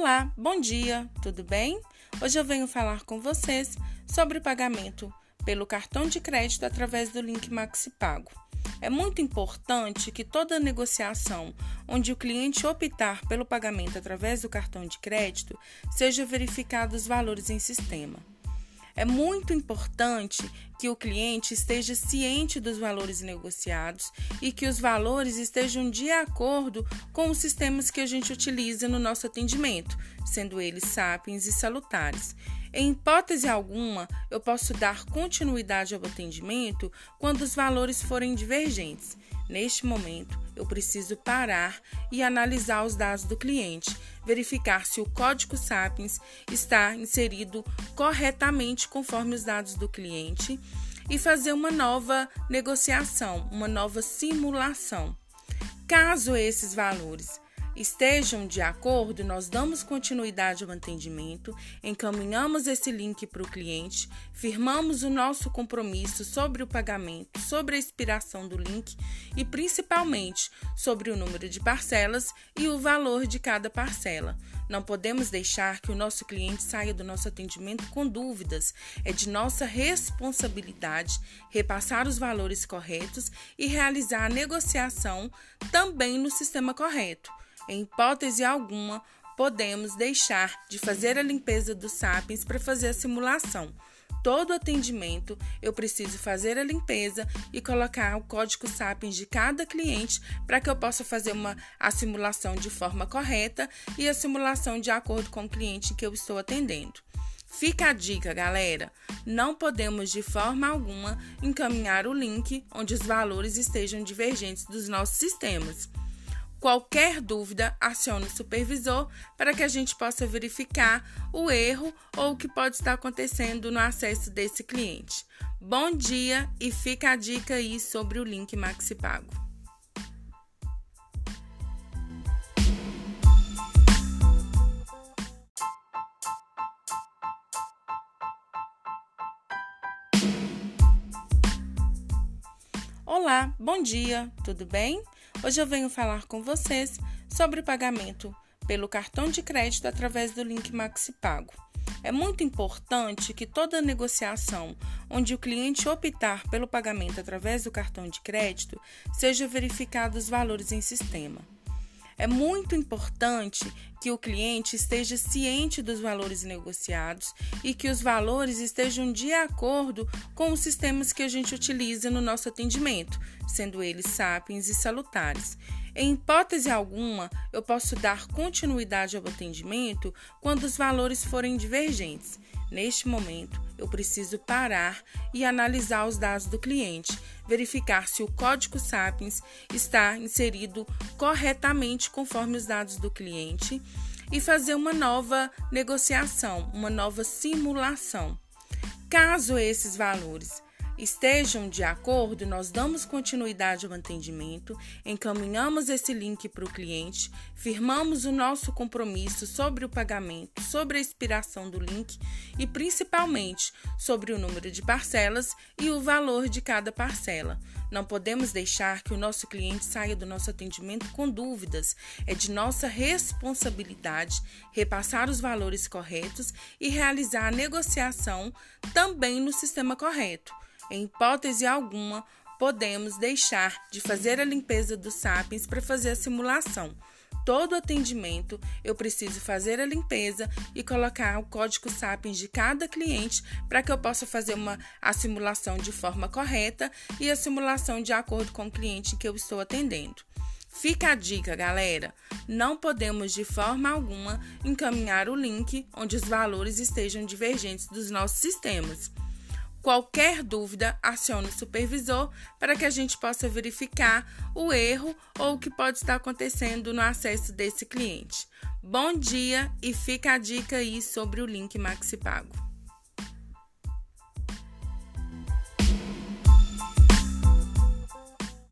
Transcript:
Olá, bom dia, tudo bem? Hoje eu venho falar com vocês sobre o pagamento pelo cartão de crédito através do link MaxiPago. É muito importante que toda negociação onde o cliente optar pelo pagamento através do cartão de crédito seja verificado os valores em sistema. É muito importante que o cliente esteja ciente dos valores negociados e que os valores estejam de acordo com os sistemas que a gente utiliza no nosso atendimento, sendo eles sapiens e salutares. Em hipótese alguma, eu posso dar continuidade ao atendimento quando os valores forem divergentes. Neste momento, eu preciso parar e analisar os dados do cliente, verificar se o código Sapiens está inserido corretamente conforme os dados do cliente e fazer uma nova negociação, uma nova simulação. Caso esses valores estejam de acordo, nós damos continuidade ao atendimento, encaminhamos esse link para o cliente, firmamos o nosso compromisso sobre o pagamento, sobre a expiração do link e principalmente sobre o número de parcelas e o valor de cada parcela. Não podemos deixar que o nosso cliente saia do nosso atendimento com dúvidas. É de nossa responsabilidade repassar os valores corretos e realizar a negociação também no sistema correto. Em hipótese alguma, podemos deixar de fazer a limpeza dos sapiens para fazer a simulação. Todo atendimento, eu preciso fazer a limpeza e colocar o código Sapiens de cada cliente para que eu possa fazer uma, a simulação de forma correta e a simulação de acordo com o cliente que eu estou atendendo. Fica a dica, galera: não podemos de forma alguma encaminhar o link onde os valores estejam divergentes dos nossos sistemas. Qualquer dúvida, acione o supervisor para que a gente possa verificar o erro ou o que pode estar acontecendo no acesso desse cliente. Bom dia e fica a dica aí sobre o link MaxiPago. Olá, bom dia, tudo bem? Hoje eu venho falar com vocês sobre o pagamento pelo cartão de crédito através do link MaxiPago. É muito importante que toda negociação onde o cliente optar pelo pagamento através do cartão de crédito seja verificado os valores em sistema. É muito importante que o cliente esteja ciente dos valores negociados e que os valores estejam de acordo com os sistemas que a gente utiliza no nosso atendimento, sendo eles sapiens e salutares. Em hipótese alguma, eu posso dar continuidade ao atendimento quando os valores forem divergentes. Neste momento, eu preciso parar e analisar os dados do cliente, verificar se o código Sapiens está inserido corretamente conforme os dados do cliente e fazer uma nova negociação, uma nova simulação. Caso esses valores estejam de acordo, nós damos continuidade ao atendimento, encaminhamos esse link para o cliente, firmamos o nosso compromisso sobre o pagamento, sobre a expiração do link e principalmente sobre o número de parcelas e o valor de cada parcela. Não podemos deixar que o nosso cliente saia do nosso atendimento com dúvidas. É de nossa responsabilidade repassar os valores corretos e realizar a negociação também no sistema correto. Em hipótese alguma, podemos deixar de fazer a limpeza dos sapiens para fazer a simulação. Todo atendimento, eu preciso fazer a limpeza e colocar o código Sapiens de cada cliente para que eu possa fazer uma, a simulação de forma correta e a simulação de acordo com o cliente que eu estou atendendo. Fica a dica, galera: não podemos de forma alguma encaminhar o link onde os valores estejam divergentes dos nossos sistemas. Qualquer dúvida, acione o supervisor para que a gente possa verificar o erro ou o que pode estar acontecendo no acesso desse cliente. Bom dia e fica a dica aí sobre o link MaxiPago.